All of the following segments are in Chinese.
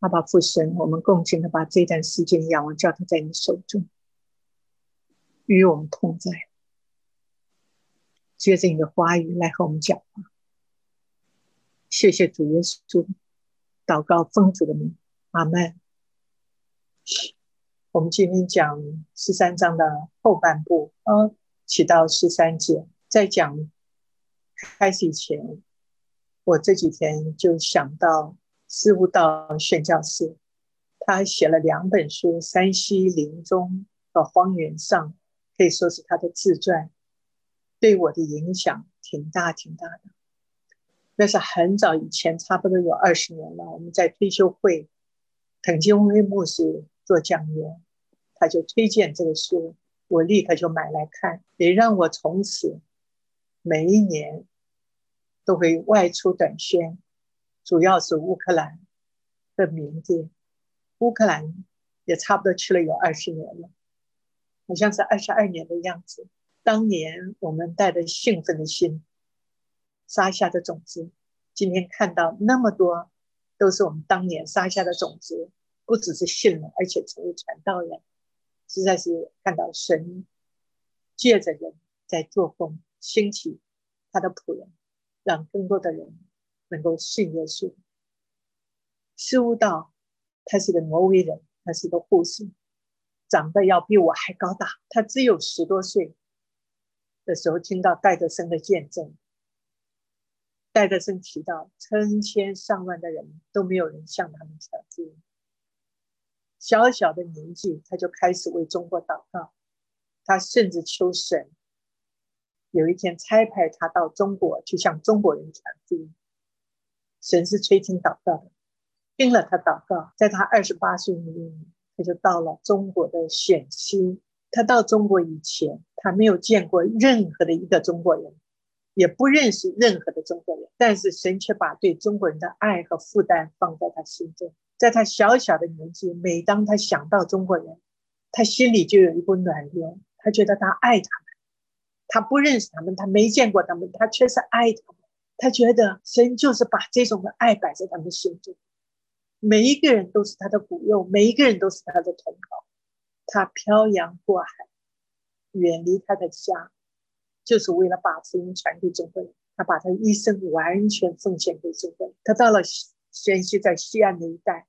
阿爸父神，我们共情的把这段时间仰望，交托在你手中，与我们同在，接着你的话语来和我们讲话。谢谢主耶稣，祷告奉主的名，阿门。我们今天讲十三章的后半部，呃，起到十三节。在讲开始以前，我这几天就想到师悟道宣教士，他写了两本书，《山西林中》和《荒原上》，可以说是他的自传，对我的影响挺大挺大的。那是很早以前，差不多有二十年了。我们在退休会，滕金辉牧师做讲员，他就推荐这个书，我立刻就买来看，也让我从此。每一年都会外出短宣，主要是乌克兰的缅甸。乌克兰也差不多去了有二十年了，好像是二十二年的样子。当年我们带着兴奋的心撒下的种子，今天看到那么多都是我们当年撒下的种子，不只是信了，而且成为传道人，实在是看到神借着人在做工。兴起他的仆人，让更多的人能够信耶稣。事悟道，他是个挪威人，他是个护士，长得要比我还高大。他只有十多岁的时候，听到戴德生的见证。戴德生提到，成千上万的人都没有人向他们传福音。小小的年纪，他就开始为中国祷告，他甚至求神。有一天差派他到中国去向中国人传福音，神是垂听祷告的，听了他祷告，在他二十八岁那一年，他就到了中国的陕西。他到中国以前，他没有见过任何的一个中国人，也不认识任何的中国人，但是神却把对中国人的爱和负担放在他心中。在他小小的年纪，每当他想到中国人，他心里就有一股暖流，他觉得他爱他们。他不认识他们，他没见过他们，他却是爱他们。他觉得神就是把这种的爱摆在他们心中，每一个人都是他的骨肉，每一个人都是他的同胞。他漂洋过海，远离他的家，就是为了把福音传给中国人。他把他一生完全奉献给中国人。他到了先西，在西安那一带，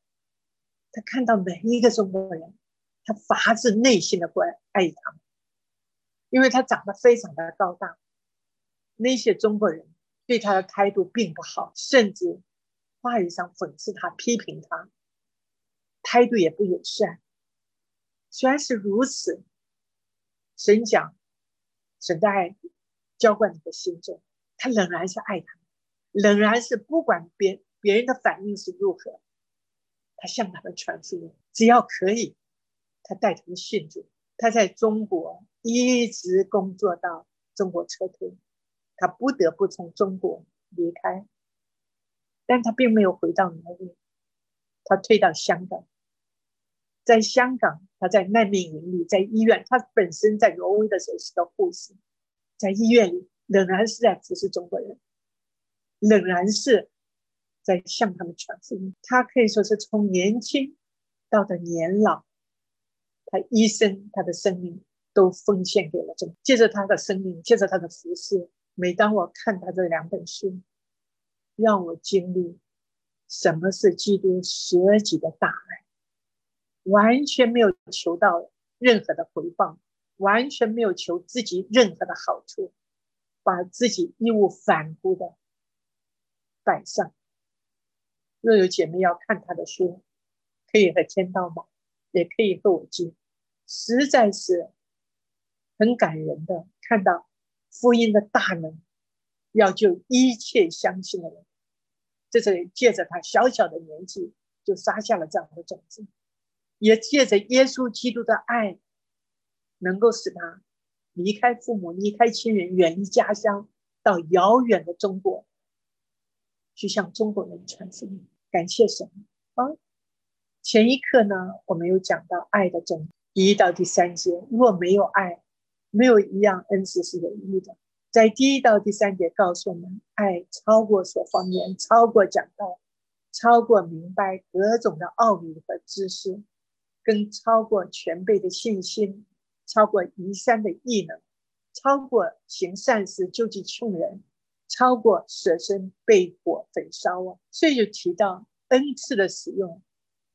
他看到每一个中国人，他发自内心的关爱他。因为他长得非常的高大，那些中国人对他的态度并不好，甚至话语上讽刺他、批评他，态度也不友善。虽然是如此，神讲神的爱浇灌你的心中，他仍然是爱他，仍然是不管别别人的反应是如何，他向他们传福音，只要可以，他带他们信主。他在中国。一直工作到中国撤退，他不得不从中国离开，但他并没有回到挪威，他退到香港。在香港，他在难民营里，在医院，他本身在挪威的时候是个护士，在医院里仍然是在服侍中国人，仍然是在向他们传福音。他可以说是从年轻到的年老，他一生他的生命。都奉献给了中国，借着他的生命，借着他的服饰。每当我看到这两本书，让我经历什么是基督舍己的大爱，完全没有求到任何的回报，完全没有求自己任何的好处，把自己义无反顾的摆上。若有姐妹要看他的书，可以和天道买，也可以和我借，实在是。很感人的，看到福音的大能，要救一切相信的人。这是借着他小小的年纪就撒下了这样的种子，也借着耶稣基督的爱，能够使他离开父母、离开亲人、远离家乡，到遥远的中国去向中国人传福音。感谢神啊！前一刻呢，我们有讲到爱的种第一到第三节，若没有爱。没有一样恩赐是有益的。在第一到第三节告诉我们，爱超过所方言，超过讲道，超过明白各种的奥秘和知识，更超过全辈的信心，超过移山的异能，超过行善事救济穷人，超过舍身被火焚烧啊！所以就提到恩赐的使用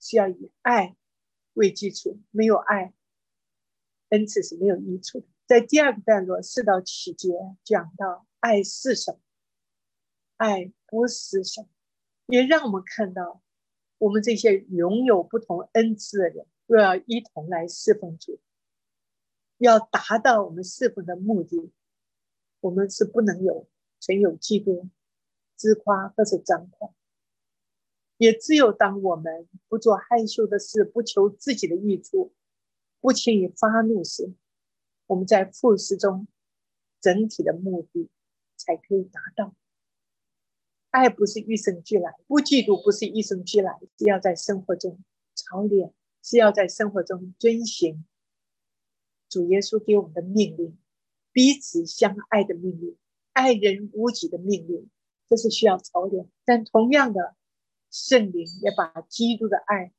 是要以爱为基础，没有爱，恩赐是没有益处的。在第二个段落四到七节讲到爱是什么，爱不是什么。也让我们看到，我们这些拥有不同恩赐的人，若要一同来侍奉主，要达到我们侍奉的目的，我们是不能有存有嫉妒、自夸或者张狂。也只有当我们不做害羞的事，不求自己的益处，不轻易发怒时，我们在复试中整体的目的才可以达到。爱不是与生俱来，不嫉妒不是与生俱来，是要在生活中操练，是要在生活中遵循主耶稣给我们的命令，彼此相爱的命令，爱人无己的命令，这是需要操练。但同样的，圣灵也把基督的爱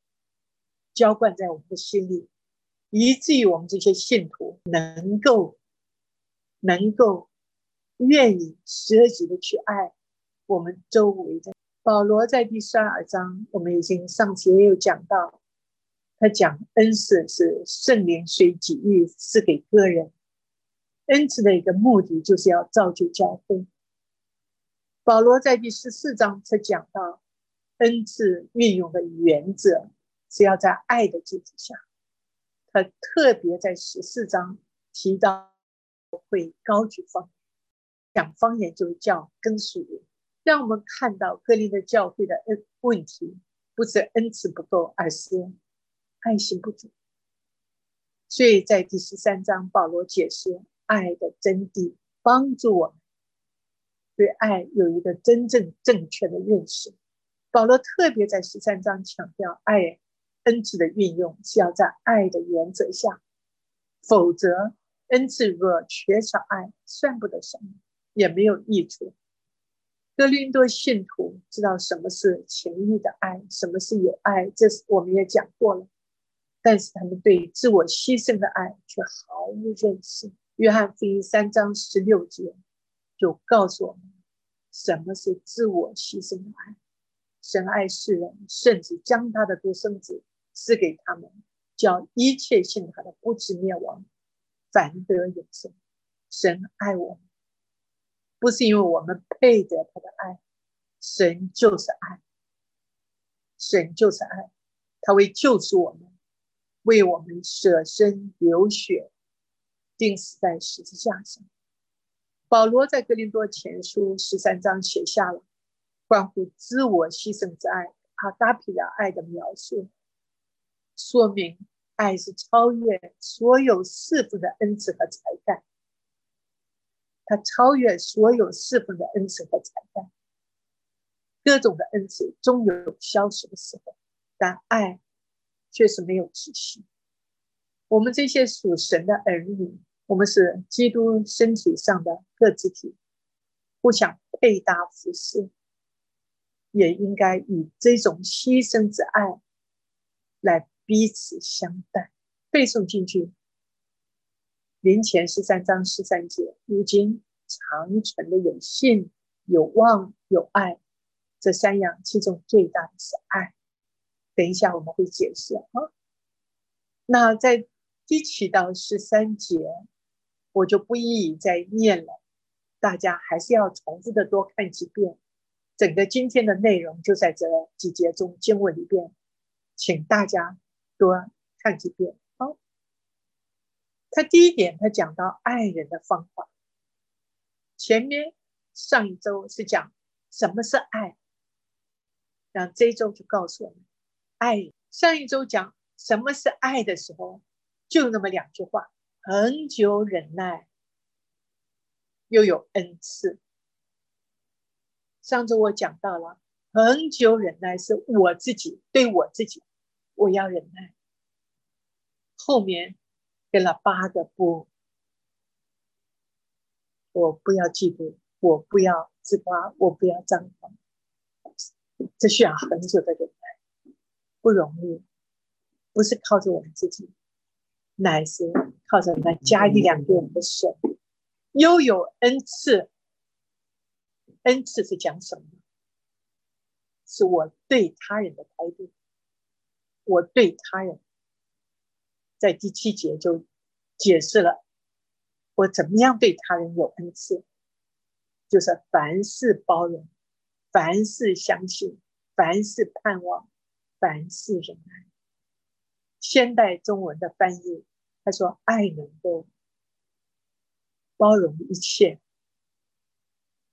浇灌在我们的心里，以至于我们这些信徒能够能够愿意舍己的去爱。我们周围的保罗在第十二章，我们已经上次也有讲到，他讲恩赐是圣灵随己意赐给个人，恩赐的一个目的就是要造就教会。保罗在第十四章才讲到恩赐运用的原则是要在爱的基础上，他特别在十四章提到会高举方，讲方言就叫跟属灵。让我们看到各林的教会的恩问题，不是恩赐不够，而是爱心不足。所以在第十三章，保罗解释爱的真谛，帮助我们对爱有一个真正正确的认识。保罗特别在十三章强调，爱恩赐的运用是要在爱的原则下，否则恩赐若缺少爱，算不得什么，也没有益处。哥林多信徒知道什么是情欲的爱，什么是有爱，这是我们也讲过了。但是他们对自我牺牲的爱却毫无认识。约翰福音三章十六节就告诉我们，什么是自我牺牲的爱。神爱世人，甚至将他的独生子赐给他们，叫一切信他的不至灭亡，反得永生。神爱我们。不是因为我们配得他的爱，神就是爱，神就是爱，他为救赎我们，为我们舍身流血，钉死在十字架上。保罗在格林多前书十三章写下了关乎自我牺牲之爱阿达皮的爱的描述，说明爱是超越所有世俗的恩赐和才干。他超越所有侍奉的恩赐和才干，各种的恩赐终有消失的时候，但爱却是没有止息。我们这些属神的儿女，我们是基督身体上的各肢体，互相配搭服侍，也应该以这种牺牲之爱来彼此相待。背诵进去。临前十三章十三节，如今长存的有信、有望、有爱，这三样其中最大的是爱。等一下我们会解释啊。那在第七到十三节，我就不一一再念了，大家还是要重复的多看几遍。整个今天的内容就在这几节中经文里边，请大家多看几遍。他第一点，他讲到爱人的方法。前面上一周是讲什么是爱，然后这一周就告诉我们爱。上一周讲什么是爱的时候，就那么两句话：恒久忍耐，又有恩赐。上周我讲到了恒久忍耐是我自己对我自己，我要忍耐。后面。给了八个不，我不要嫉妒，我不要自夸，我不要张狂。这需要很久的忍耐，不容易，不是靠着我们自己，乃是靠着那加一两个我们的神，又有恩赐。恩赐是讲什么？是我对他人的态度。我对他人，在第七节就解释了我怎么样对他人有恩赐，就是凡事包容，凡事相信，凡事盼望，凡事忍耐。现代中文的翻译，他说：“爱能够包容一切。”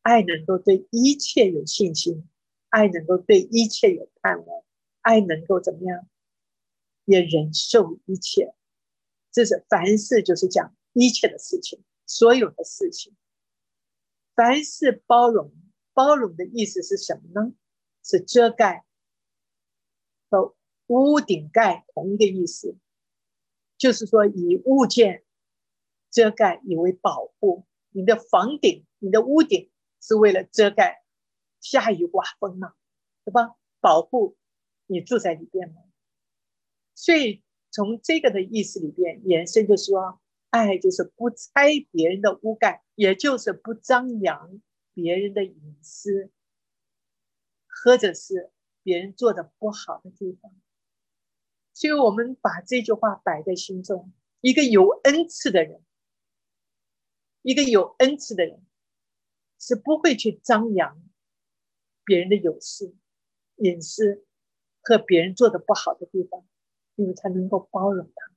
爱能够对一切有信心，爱能够对一切有盼望，爱能够怎么样，也忍受一切。这是凡事就是讲一切的事情，所有的事情。凡事包容，包容的意思是什么呢？是遮盖和屋顶盖同一个意思，就是说以物件遮盖，以为保护你的房顶，你的屋顶。是为了遮盖下雨刮风嘛，对吧？保护你住在里边嘛。所以从这个的意思里边延伸，就说爱就是不拆别人的屋盖，也就是不张扬别人的隐私，或者是别人做的不好的地方。所以我们把这句话摆在心中：一个有恩赐的人，一个有恩赐的人。是不会去张扬别人的有私、隐私和别人做的不好的地方，因为他能够包容他，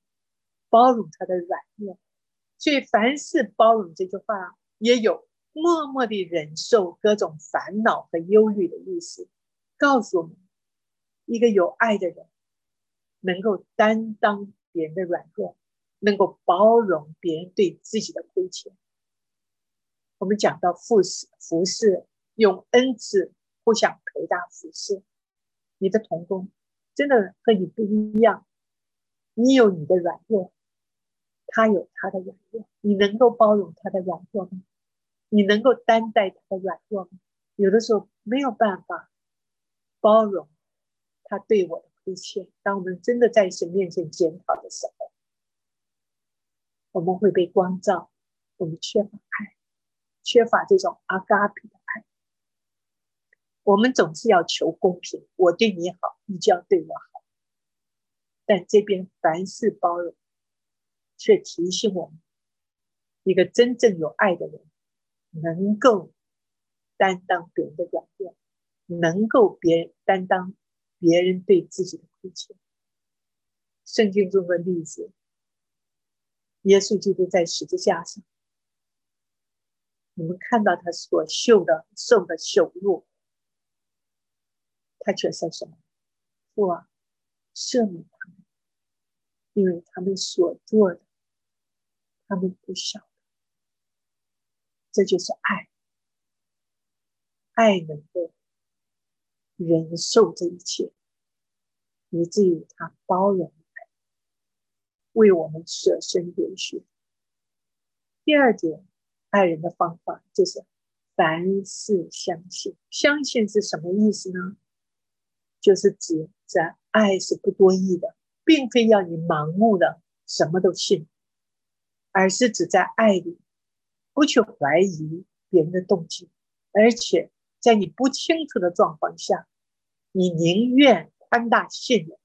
包容他的软弱。所以凡事包容这句话也有默默地忍受各种烦恼和忧虑的意思，告诉我们一个有爱的人能够担当别人的软弱，能够包容别人对自己的亏欠。我们讲到服侍，服侍用恩赐互相陪搭服侍。你的同工真的和你不一样，你有你的软弱，他有他的软弱，你能够包容他的软弱吗？你能够担待他的软弱吗？有的时候没有办法包容他对我的亏欠。当我们真的在神面前检讨的时候，我们会被光照，我们缺乏爱。缺乏这种阿嘎比，我们总是要求公平。我对你好，你就要对我好。但这边凡事包容，却提醒我们：一个真正有爱的人，能够担当别人的软弱，能够别人担当别人对自己的亏欠。圣经中的例子，耶稣基督在十字架上。你们看到他所受的、受的羞辱，他却说什么？父啊，赦免他们，因为他们所做的，他们不晓得。这就是爱，爱能够忍受这一切，以至于他包容为我们舍身流血。第二点。爱人的方法就是凡事相信。相信是什么意思呢？就是指在爱是不多义的，并非要你盲目的什么都信，而是指在爱里不去怀疑别人的动机，而且在你不清楚的状况下，你宁愿宽大信任，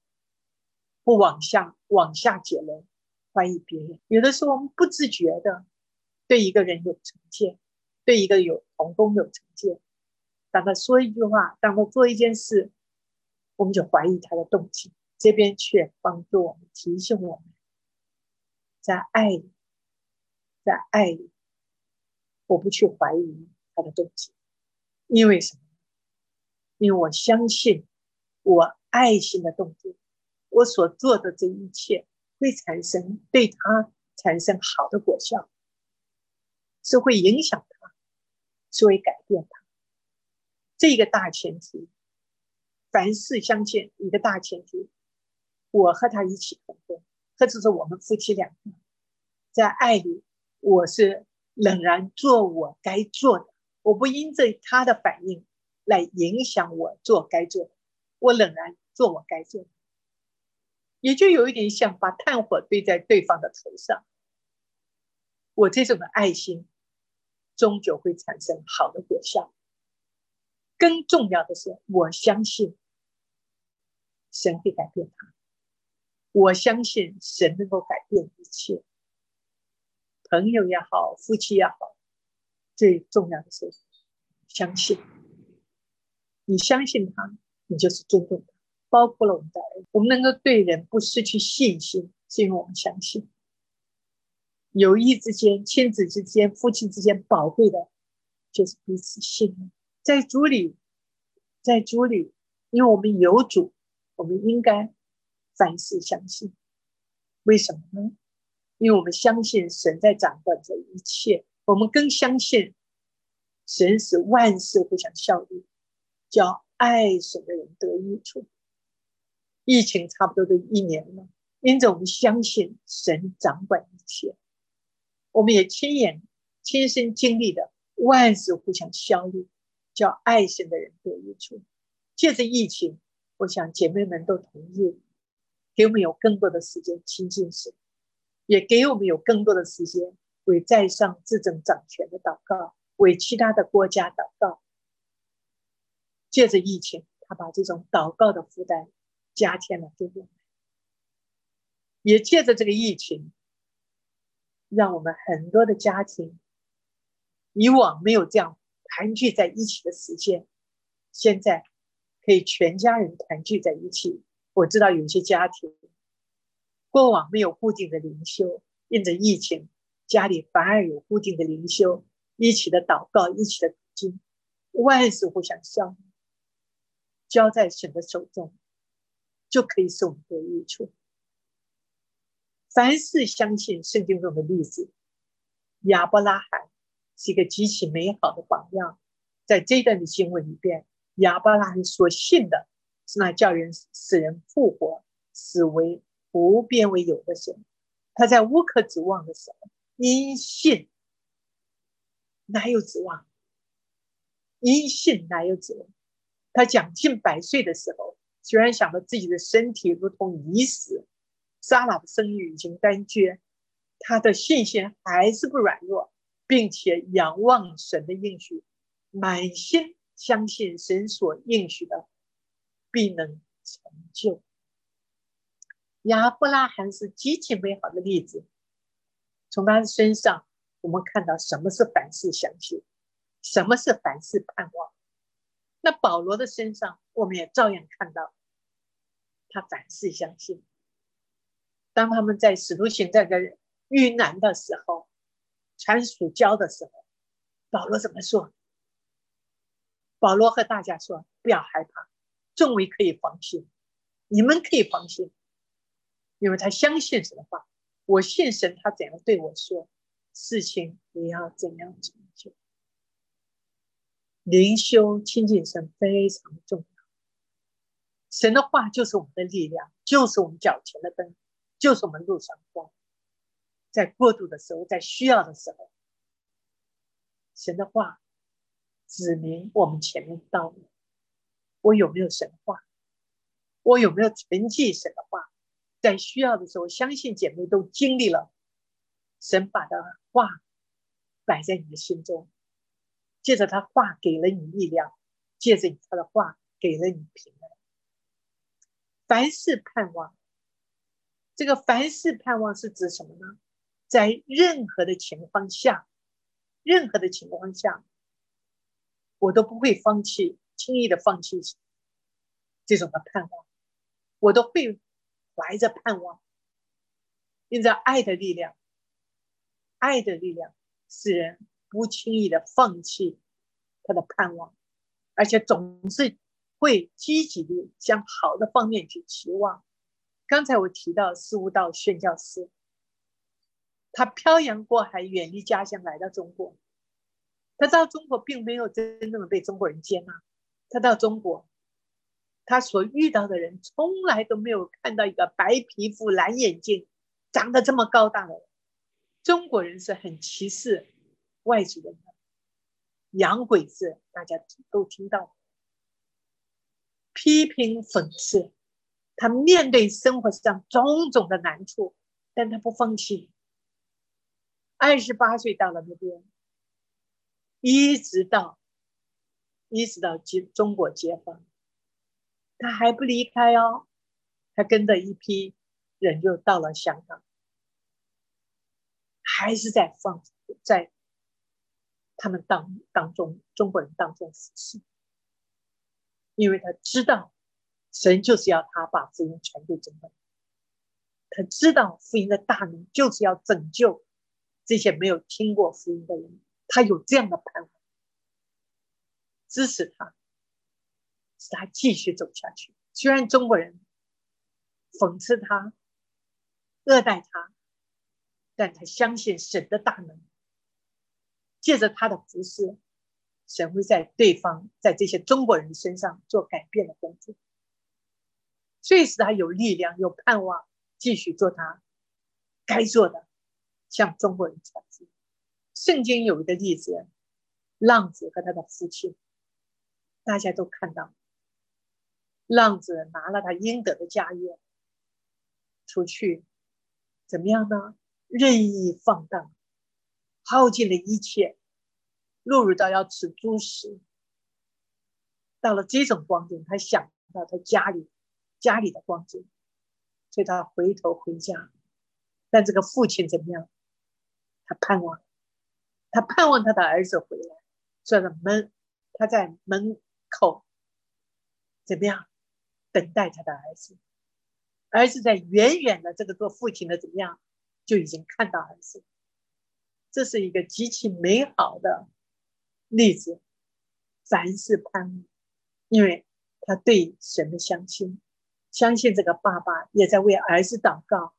不往下往下结论，怀疑别人。有的时候我们不自觉的。对一个人有成见，对一个有同工有成见，当他说一句话，当他做一件事，我们就怀疑他的动机。这边却帮助我们提醒我们，在爱里，在爱里，我不去怀疑他的动机，因为什么？因为我相信我爱心的动机，我所做的这一切会产生对他产生好的果效。是会影响他，是会改变他。这个大前提，凡事相见一个大前提，我和他一起同工，或者是我们夫妻两个，在爱里，我是仍然做我该做的，我不因着他的反应来影响我做该做的，我仍然做我该做的，也就有一点像把炭火堆在对方的头上。我这种的爱心，终究会产生好的果效。更重要的是，我相信神会改变他，我相信神能够改变一切。朋友也好，夫妻也好，最重要的是相信。你相信他，你就是尊重他。包括了我们的儿我们能够对人不失去信心，是因为我们相信。友谊之间、亲子之间、夫妻之间，宝贵的就是彼此信任。在主里，在主里，因为我们有主，我们应该凡事相信。为什么呢？因为我们相信神在掌管着一切，我们更相信神使万事互相效力，叫爱神的人得益处。疫情差不多都一年了，因此我们相信神掌管一切，我们也亲眼亲身经历的万事互相效力，叫爱神的人得益处。借着疫情，我想姐妹们都同意，给我们有更多的时间亲近神。也给我们有更多的时间为在上执政掌权的祷告，为其他的国家祷告。借着疫情，他把这种祷告的负担加添了给我们。也借着这个疫情，让我们很多的家庭以往没有这样团聚在一起的时间，现在可以全家人团聚在一起。我知道有些家庭。过往没有固定的灵修，因着疫情，家里反而有固定的灵修，一起的祷告，一起的经，万事互相效交在神的手中，就可以使我们得益处。凡是相信圣经中的例子，亚伯拉罕是一个极其美好的榜样。在这段的经文里边，亚伯拉罕所信的是那叫人使人复活，死为。不变为有的神，他在无可指望的时候，因信哪有指望？因信哪有指望？他将近百岁的时候，虽然想到自己的身体如同已死，撒拉的生育已经断绝，他的信心还是不软弱，并且仰望神的应许，满心相信神所应许的必能成就。亚伯拉罕是极其美好的例子。从他的身上，我们看到什么是凡事相信，什么是凡事盼望。那保罗的身上，我们也照样看到他凡事相信。当他们在使徒行在个遇难的时候，传属交的时候，保罗怎么说？保罗和大家说：“不要害怕，众位可以放心，你们可以放心。”因为他相信神的话，我信神，他怎样对我说，事情也要怎样成就。灵修亲近神非常重要，神的话就是我们的力量，就是我们脚前的灯，就是我们路上的光。在过度的时候，在需要的时候，神的话指明我们前面的道路。我有没有神话？我有没有存记神的话？在需要的时候，相信姐妹都经历了，神把的话摆在你的心中，借着他话给了你力量，借着他的话给了你平安。凡事盼望，这个凡事盼望是指什么呢？在任何的情况下，任何的情况下，我都不会放弃，轻易的放弃这种的盼望，我都会。怀着盼望，因着爱的力量，爱的力量使人不轻易的放弃他的盼望，而且总是会积极的向好的方面去期望。刚才我提到四无道宣教师，他漂洋过海，远离家乡来到中国，他到中国并没有真正的被中国人接纳，他到中国。他所遇到的人从来都没有看到一个白皮肤、蓝眼睛、长得这么高大的人。中国人是很歧视外族人的，洋鬼子，大家都听到。批评讽刺，他面对生活上种种的难处，但他不放弃。二十八岁到了那边，一直到一直到解中国解放，他还不离开哦，他跟着一批人就到了香港，还是在放在他们当当中中国人当中服侍。因为他知道，神就是要他把福音传给中国人。他知道福音的大能就是要拯救这些没有听过福音的人。他有这样的盼望，支持他，使他继续走下去。虽然中国人讽刺他、恶待他，但他相信神的大能，借着他的服侍。神会在对方在这些中国人身上做改变的工作，所以使他有力量、有盼望，继续做他该做的，向中国人传福音。圣经有一个例子，浪子和他的父亲，大家都看到，浪子拿了他应得的家业出去，怎么样呢？任意放荡，耗尽了一切。落入到要吃猪食，到了这种光景，他想到他家里家里的光景，所以他回头回家。但这个父亲怎么样？他盼望，他盼望他的儿子回来，坐在门，他在门口怎么样等待他的儿子？儿子在远远的这个做父亲的怎么样，就已经看到儿子。这是一个极其美好的。例子，凡事盼望，因为他对神的相信，相信这个爸爸也在为儿子祷告，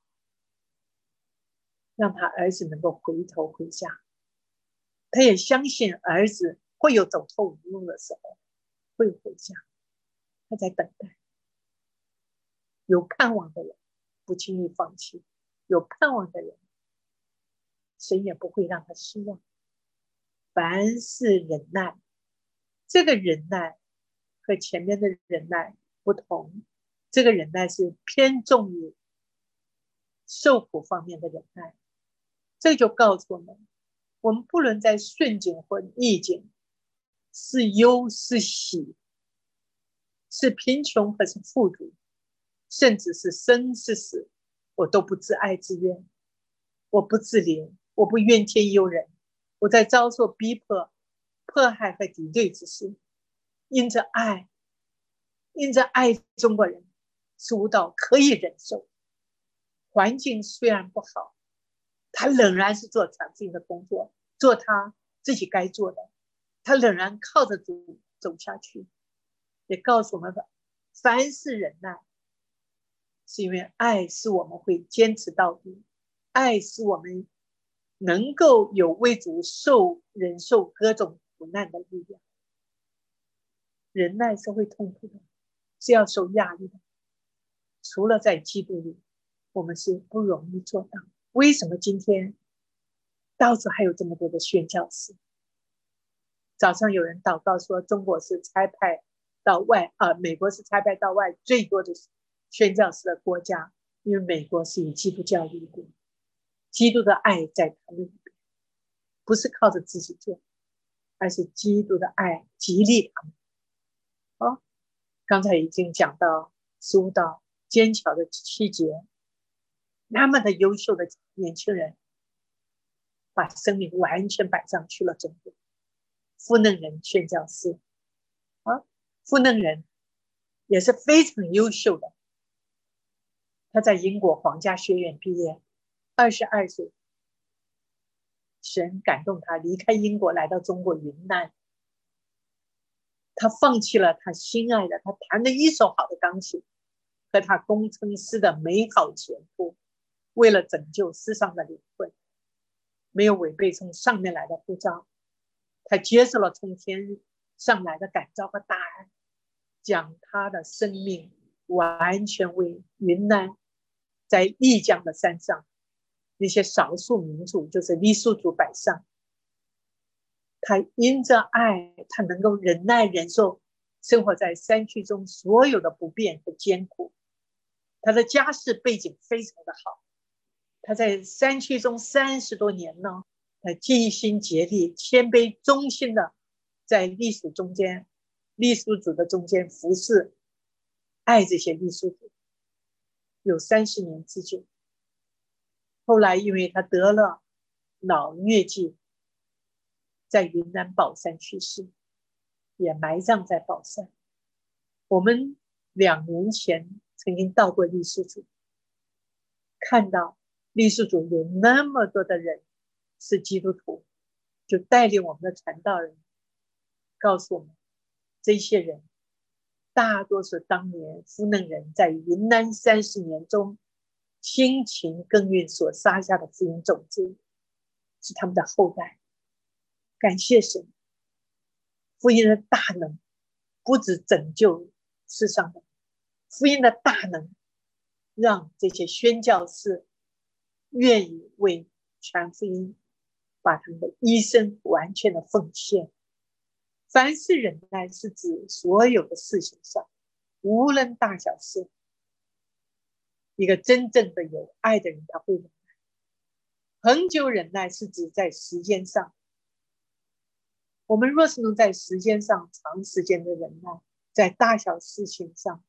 让他儿子能够回头回家。他也相信儿子会有走投无路的时候，会回家。他在等待，有盼望的人不轻易放弃，有盼望的人，神也不会让他失望。凡事忍耐，这个忍耐和前面的忍耐不同。这个忍耐是偏重于受苦方面的忍耐。这就告诉我们：我们不能在顺境或逆境，是忧是喜，是贫穷还是富足，甚至是生是死，我都不自哀自怨，我不自怜，我不怨天尤人。我在遭受逼迫、迫害和敌对之时，因着爱，因着爱中国人，主导可以忍受。环境虽然不好，他仍然是做传福音的工作，做他自己该做的。他仍然靠着主走下去，也告诉我们：凡事忍耐，是因为爱是我们会坚持到底，爱是我们。能够有为主受忍受各种苦难的力量，忍耐是会痛苦的，是要受压力的。除了在基督里，我们是不容易做到。为什么今天到处还有这么多的宣教士？早上有人祷告说，中国是差派到外啊，美国是差派到外最多的宣教士的国家，因为美国是以基督教立国。基督的爱在他们里边，不是靠着自己做，而是基督的爱激励他们。哦，刚才已经讲到十五道坚强的七节，那么的优秀的年轻人，把生命完全摆上去了。中国富嫩人宣教师，啊，富嫩人也是非常优秀的，他在英国皇家学院毕业。二十二岁，神感动他离开英国，来到中国云南。他放弃了他心爱的，他弹的一手好的钢琴，和他工程师的美好前途，为了拯救世上的灵魂，没有违背从上面来的呼召，他接受了从天上来的感召和大爱，将他的生命完全为云南，在丽江的山上。那些少数民族就是傈僳族摆上，他因着爱，他能够忍耐忍受生活在山区中所有的不便和艰苦。他的家世背景非常的好，他在山区中三十多年呢，他尽心竭力、谦卑忠心的在隶属中间、隶属组的中间服侍，爱这些隶属组，有三十年之久。后来因为他得了脑疟疾，在云南保山去世，也埋葬在保山。我们两年前。曾经到过历史组，看到历史组有那么多的人是基督徒，就带领我们的传道人告诉我们，这些人大多是当年福能人在云南三十年中辛勤耕耘所撒下的福音种子，是他们的后代。感谢神，福音的大能不止拯救世上的。福音的大能，让这些宣教士愿意为传福音，把他们的一生完全的奉献。凡是忍耐，是指所有的事情上，无论大小事。一个真正的有爱的人，他会忍耐。恒久忍耐是指在时间上。我们若是能在时间上长时间的忍耐，在大小事情上。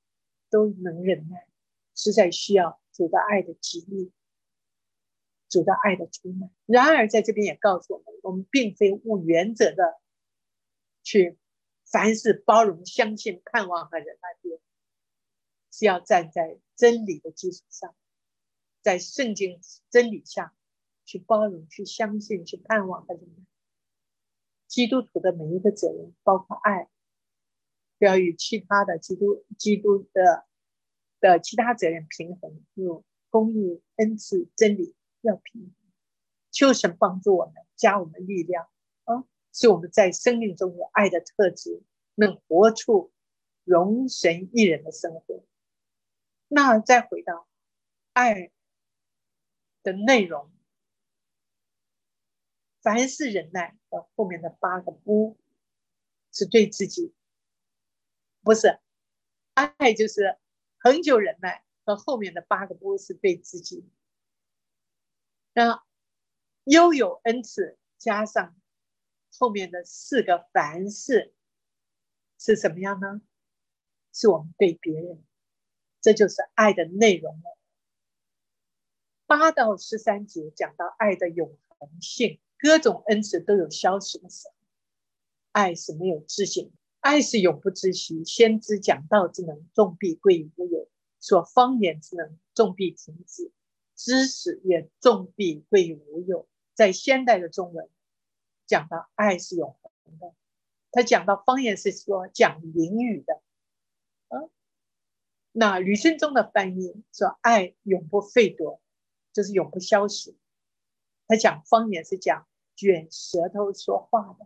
都能忍耐，实在需要主的爱的激励，主的爱的充满。然而，在这边也告诉我们，我们并非无原则的去凡事包容、相信、盼望和忍耐别人，是要站在真理的基础上，在圣经真理下去包容、去相信、去盼望和忍耐。基督徒的每一个责任，包括爱。要与其他的基督基督的的其他责任平衡，如公义、恩赐、真理要平衡。求神帮助我们，加我们力量啊，使我们在生命中有爱的特质，能活出容神一人的生活。那再回到爱的内容，凡是忍耐的后面的八个不，是对自己。不是，爱就是恒久忍耐和后面的八个不是对自己。那拥有恩赐加上后面的四个凡事是什么样呢？是我们对别人，这就是爱的内容了。八到十三节讲到爱的永恒性，各种恩赐都有消失的时候，爱是没有自信。爱是永不知息，先知讲道之能，众必归于无有；说方言之能，众必停止；知识也，重必归于无有。在现代的中文讲到爱是永恒的，他讲到方言是说讲灵语的，嗯，那吕生中的翻译说爱永不废夺，就是永不消失。他讲方言是讲卷舌头说话的，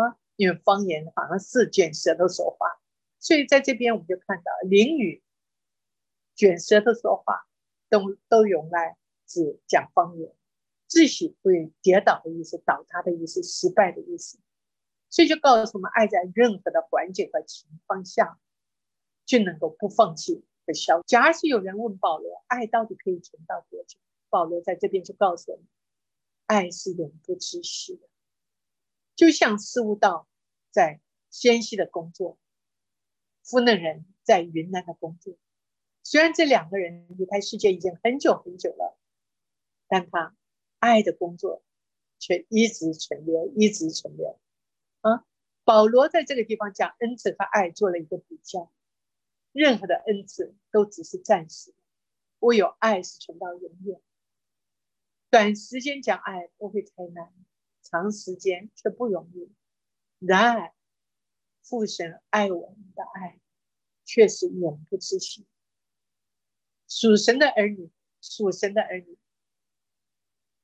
啊。因为方言好像是卷舌头说话，所以在这边我们就看到淋雨、卷舌头说话都都用来指讲方言。自喜会跌倒的意思，倒塌的意思，失败的意思。所以就告诉我们，爱在任何的环境和情况下就能够不放弃和消。假使有人问保罗，爱到底可以存到多久？保罗在这边就告诉我们，爱是永不止息的。就像事务道在仙溪的工作，夫嫩人在云南的工作，虽然这两个人离开世界已经很久很久了，但他爱的工作却一直存留，一直存留。啊，保罗在这个地方讲恩赐和爱做了一个比较，任何的恩赐都只是暂时，唯有爱是存到永远。短时间讲爱不会太难。长时间却不容易，然而父神爱我们的爱却是永不止息。属神的儿女，属神的儿女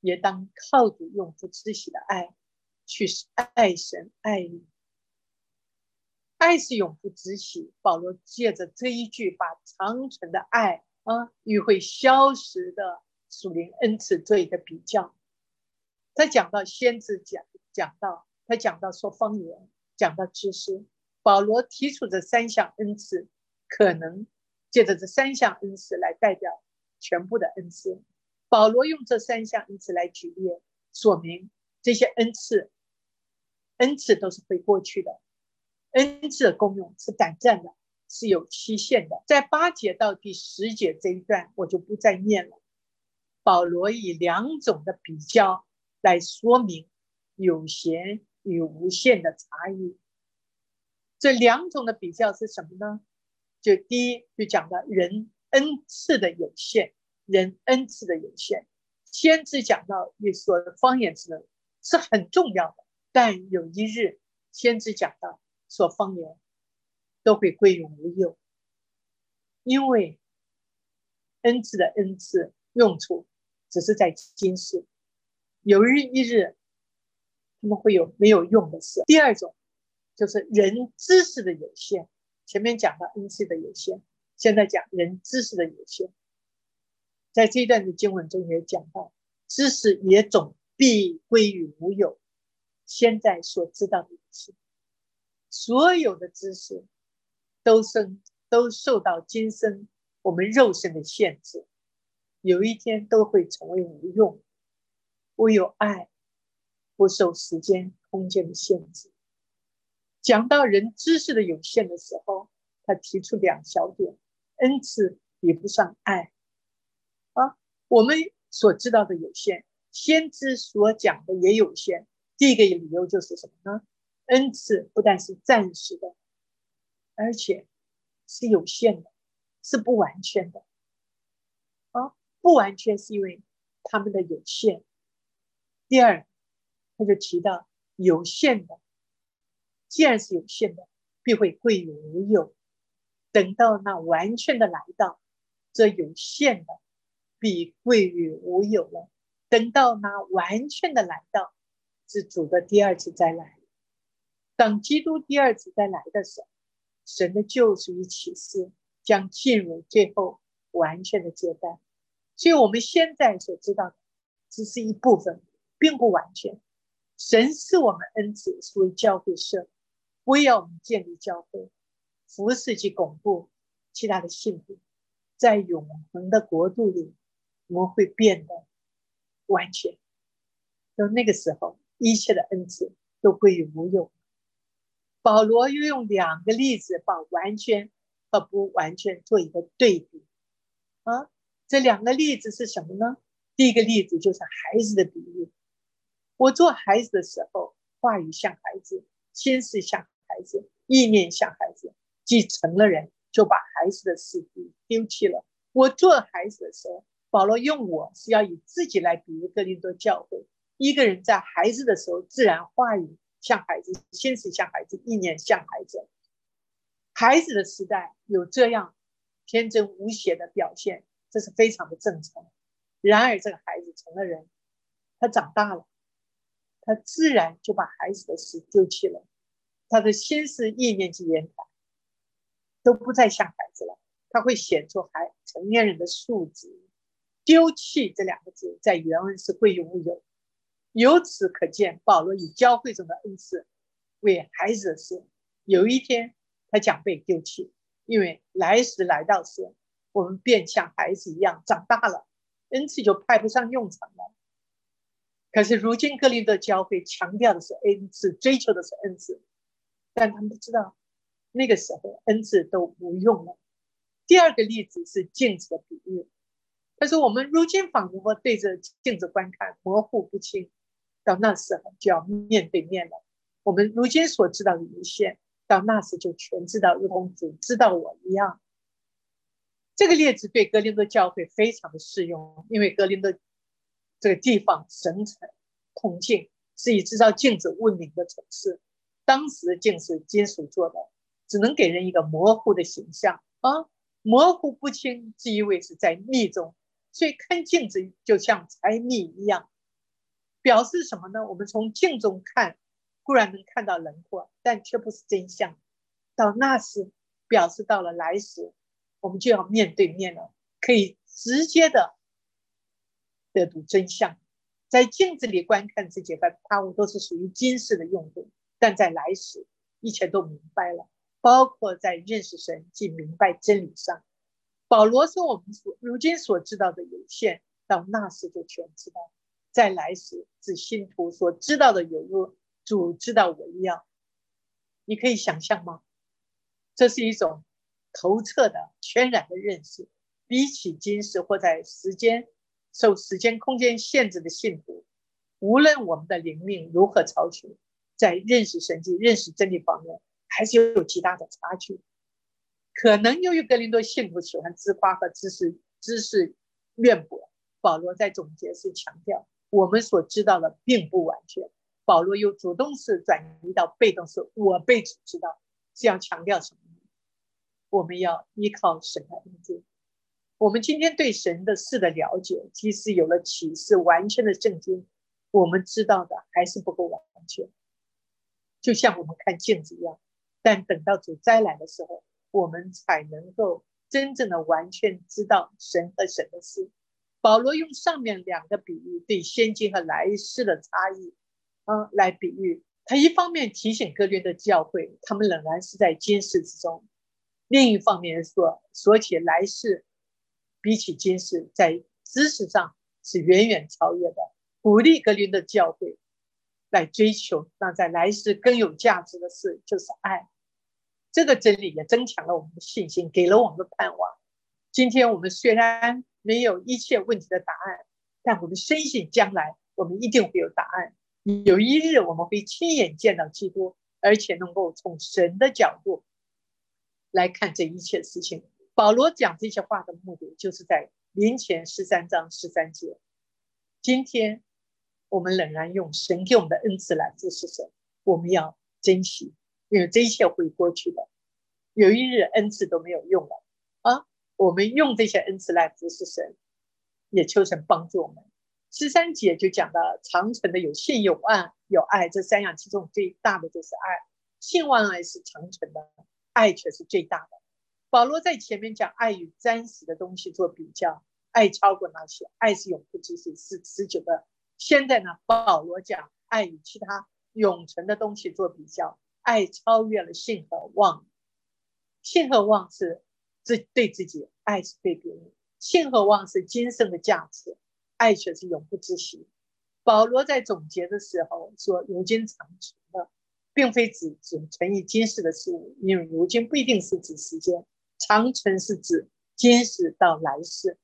也当靠着永不止息的爱去爱神爱你。爱是永不止息。保罗借着这一句，把长存的爱啊与会消失的属灵恩赐做一个比较。他讲到先知讲讲到他讲到说方言，讲到知识，保罗提出这三项恩赐，可能借着这三项恩赐来代表全部的恩赐。保罗用这三项恩赐来举例，说明这些恩赐，恩赐都是会过去的，恩赐的功用是短暂的，是有期限的。在八节到第十节这一段，我就不再念了。保罗以两种的比较来说明有限与无限的差异。这两种的比较是什么呢？就第一，就讲到人恩赐的有限，人恩赐的有限。先知讲到你说方言之能是很重要的，但有一日，先知讲到说方言都会归于无有，因为恩赐的恩赐用处。只是在今世，有日一日，他们会有没有用的事。第二种就是人知识的有限，前面讲到恩赐的有限，现在讲人知识的有限。在这一段的经文中也讲到，知识也总必归于无有。现在所知道的一切，所有的知识都生都受到今生我们肉身的限制。有一天都会成为无用，唯有爱不受时间、空间的限制。讲到人知识的有限的时候，他提出两小点：恩赐比不上爱。啊，我们所知道的有限，先知所讲的也有限。第一个理由就是什么呢？恩赐不但是暂时的，而且是有限的，是不完全的。啊不完全是因为他们的有限。第二，他就提到有限的，既然是有限的，必会归于无有。等到那完全的来到，这有限的必归于无有了。等到那完全的来到，是主的第二次再来。当基督第二次再来的时候，神的救赎与启示将进入最后完全的阶段。所以我们现在所知道的只是一部分，并不完全。神是我们恩赐，所以教会社，不要我们建立教会，服侍及巩固其他的信徒，在永恒的国度里，我们会变得完全。到那个时候，一切的恩赐都归于无有。保罗又用两个例子，把完全和不完全做一个对比啊。这两个例子是什么呢？第一个例子就是孩子的比喻。我做孩子的时候，话语像孩子，心思像孩子，意念像孩子。既成了人，就把孩子的事丢弃了。我做孩子的时候，保罗用我是要以自己来比喻哥林多教会。一个人在孩子的时候，自然话语像孩子，心思像孩子，意念像孩子。孩子的时代有这样天真无邪的表现。这是非常的正常。然而，这个孩子成了人，他长大了，他自然就把孩子的事丢弃了，他的心思意念及言谈都不再像孩子了。他会显出孩成年人的素质。丢弃这两个字，在原文是归于无有。由此可见，保罗以教会中的恩赐为孩子的事，有一天他将被丢弃，因为来时来到时。我们便像孩子一样长大了，恩赐就派不上用场了。可是如今格林的教会强调的是恩赐，追求的是恩赐，但他们不知道那个时候恩赐都无用了。第二个例子是镜子的比喻，他说我们如今仿佛对着镜子观看，模糊不清，到那时候就要面对面了。我们如今所知道的一切，到那时就全知道，如同主知道我一样。这个例子对格林多教会非常的适用，因为格林多这个地方神城铜镜是以制造镜子闻名的城市。当时的镜是金属做的，只能给人一个模糊的形象啊，模糊不清，意味是在密中，所以看镜子就像猜谜一样。表示什么呢？我们从镜中看，固然能看到轮廓，但却不是真相。到那时，表示到了来时。我们就要面对面了，可以直接的得读真相。在镜子里观看这些个他物都是属于金饰的用途，但在来时，一切都明白了。包括在认识神及明白真理上。保罗说：“我们所如今所知道的有限，到那时就全知道；在来时，指信徒所知道的有若主知道为要。”你可以想象吗？这是一种透彻的、全然的认识。比起今世或在时间受时间空间限制的信徒，无论我们的灵命如何超群，在认识神迹、认识真理方面，还是有极大的差距。可能由于格林多信徒喜欢自夸和知识知识渊博，保罗在总结时强调，我们所知道的并不完全。保罗又主动式转移到被动式，我被主知道，是要强调什么呢？我们要依靠神的恩典。我们今天对神的事的了解，即使有了启示、完全的圣经，我们知道的还是不够完全。就像我们看镜子一样，但等到主再来的时候，我们才能够真正的完全知道神和神的事。保罗用上面两个比喻对先经和来世的差异。嗯，来比喻，他一方面提醒各人的教会，他们仍然是在今世之中；另一方面说，说起来世，比起今世，在知识上是远远超越的，鼓励各人的教会来追求那在来世更有价值的事，就是爱。这个真理也增强了我们的信心，给了我们的盼望。今天我们虽然没有一切问题的答案，但我们深信将来我们一定会有答案。有一日我们会亲眼见到基督，而且能够从神的角度来看这一切事情。保罗讲这些话的目的，就是在临前十三章十三节。今天我们仍然用神给我们的恩赐来服侍神，我们要珍惜，因为这一切会过去的。有一日恩赐都没有用了啊！我们用这些恩赐来服侍神，也求神帮助我们。十三节就讲到长存的有信有爱有爱这三样，其中最大的就是爱。信望爱是长存的，爱却是最大的。保罗在前面讲爱与暂时的东西做比较，爱超过那些，爱是永不止息，是持久的。现在呢，保罗讲爱与其他永存的东西做比较，爱超越了性和望。性和望是自对自己，爱是对别人。性和望是今生的价值。爱却是永不止息。保罗在总结的时候说：“如今长存的，并非指只存于今世的事物，因为如今不一定是指时间，长存是指今世到来世。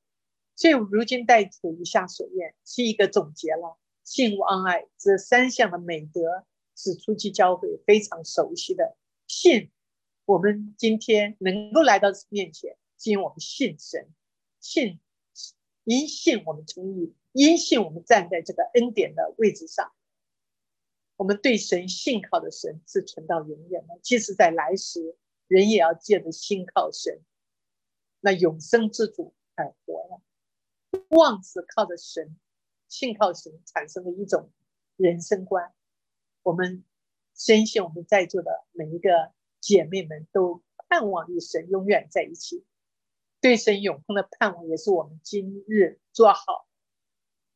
所以如今带出以下所愿，是一个总结了信、望、爱这三项的美德，是初期教会非常熟悉的。信，我们今天能够来到面前，是因为我们信神，信。”因信我们成义，因信我们站在这个恩典的位置上。我们对神信靠的神是存到永远的，即使在来时，人也要借着信靠神，那永生之主而活了。望是靠着神，信靠神产生的一种人生观。我们深信我们在座的每一个姐妹们都盼望与神永远在一起。对神永恒的盼望，也是我们今日做好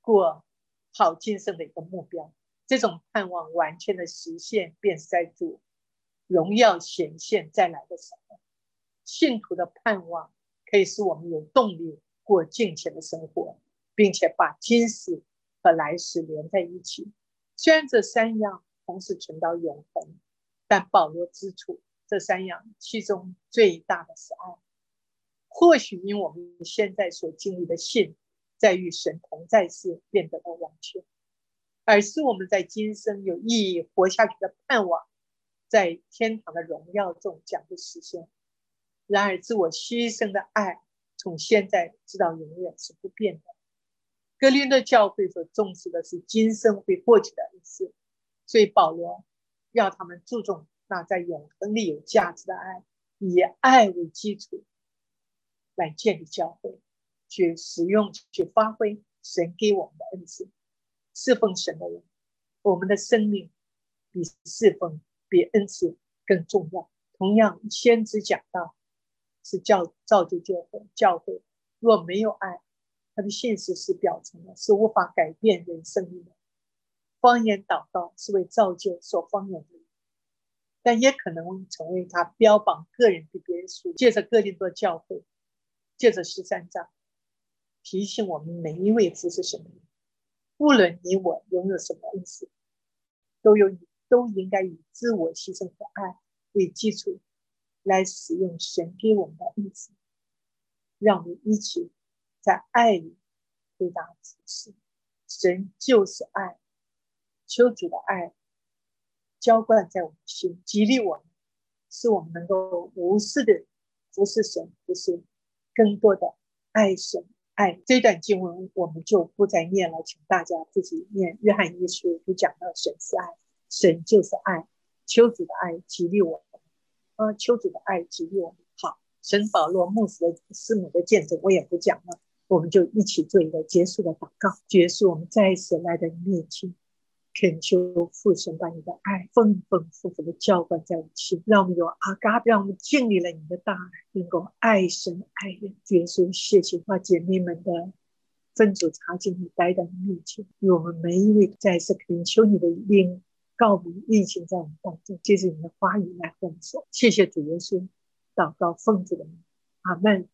过好今生的一个目标。这种盼望完全的实现，便是在主荣耀显现再来的时候。信徒的盼望可以使我们有动力过敬虔的生活，并且把今世和来世连在一起。虽然这三样同时存到永恒，但保罗指出，这三样其中最大的是爱。或许因我们现在所经历的信，在与神同在时变得了完全，而是我们在今生有意义活下去的盼望，在天堂的荣耀中将会实现。然而，自我牺牲的爱，从现在直到永远是不变的。格林的教会所重视的是今生会过去的恩赐，所以保罗要他们注重那在永恒里有价值的爱，以爱为基础。来建立教会，去使用、去发挥神给我们的恩赐，侍奉神的人，我们的生命比侍奉、比恩赐更重要。同样，先知讲到是教造就教会，教会若没有爱，它的现实是表层的，是无法改变人生命的。方言祷告是为造就所方言的，但也可能成为他标榜个人比别人书。借着个人多教会，借着十三章，提醒我们每一位服侍神的人，无论你我拥有什么恩赐，都有都应该以自我牺牲和爱为基础，来使用神给我们的恩赐，让我们一起在爱里回答服侍。神就是爱，求主的爱。浇灌在我们心，激励我们，使我们能够无私的服侍神，服侍更多的爱神爱。这段经文我们就不再念了，请大家自己念。约翰一书就讲到神是爱，神就是爱，求主的爱激励我们，啊，求主的爱给予我们。好，神保罗牧师的师母的见证我也不讲了，我们就一起做一个结束的祷告，结束我们再一次来到你面前。恳求父神把你的爱丰丰富富的浇灌在我们心，让我们有阿嘎，让我们经历了你的大爱，能够爱神爱人。耶稣，谢谢把姐妹们的分组查经你带到你面前，与我们每一位再次恳求你的灵告别疫情在我们当中，借着你的话语来奉说。谢谢主耶稣，祷告奉主的名，阿门。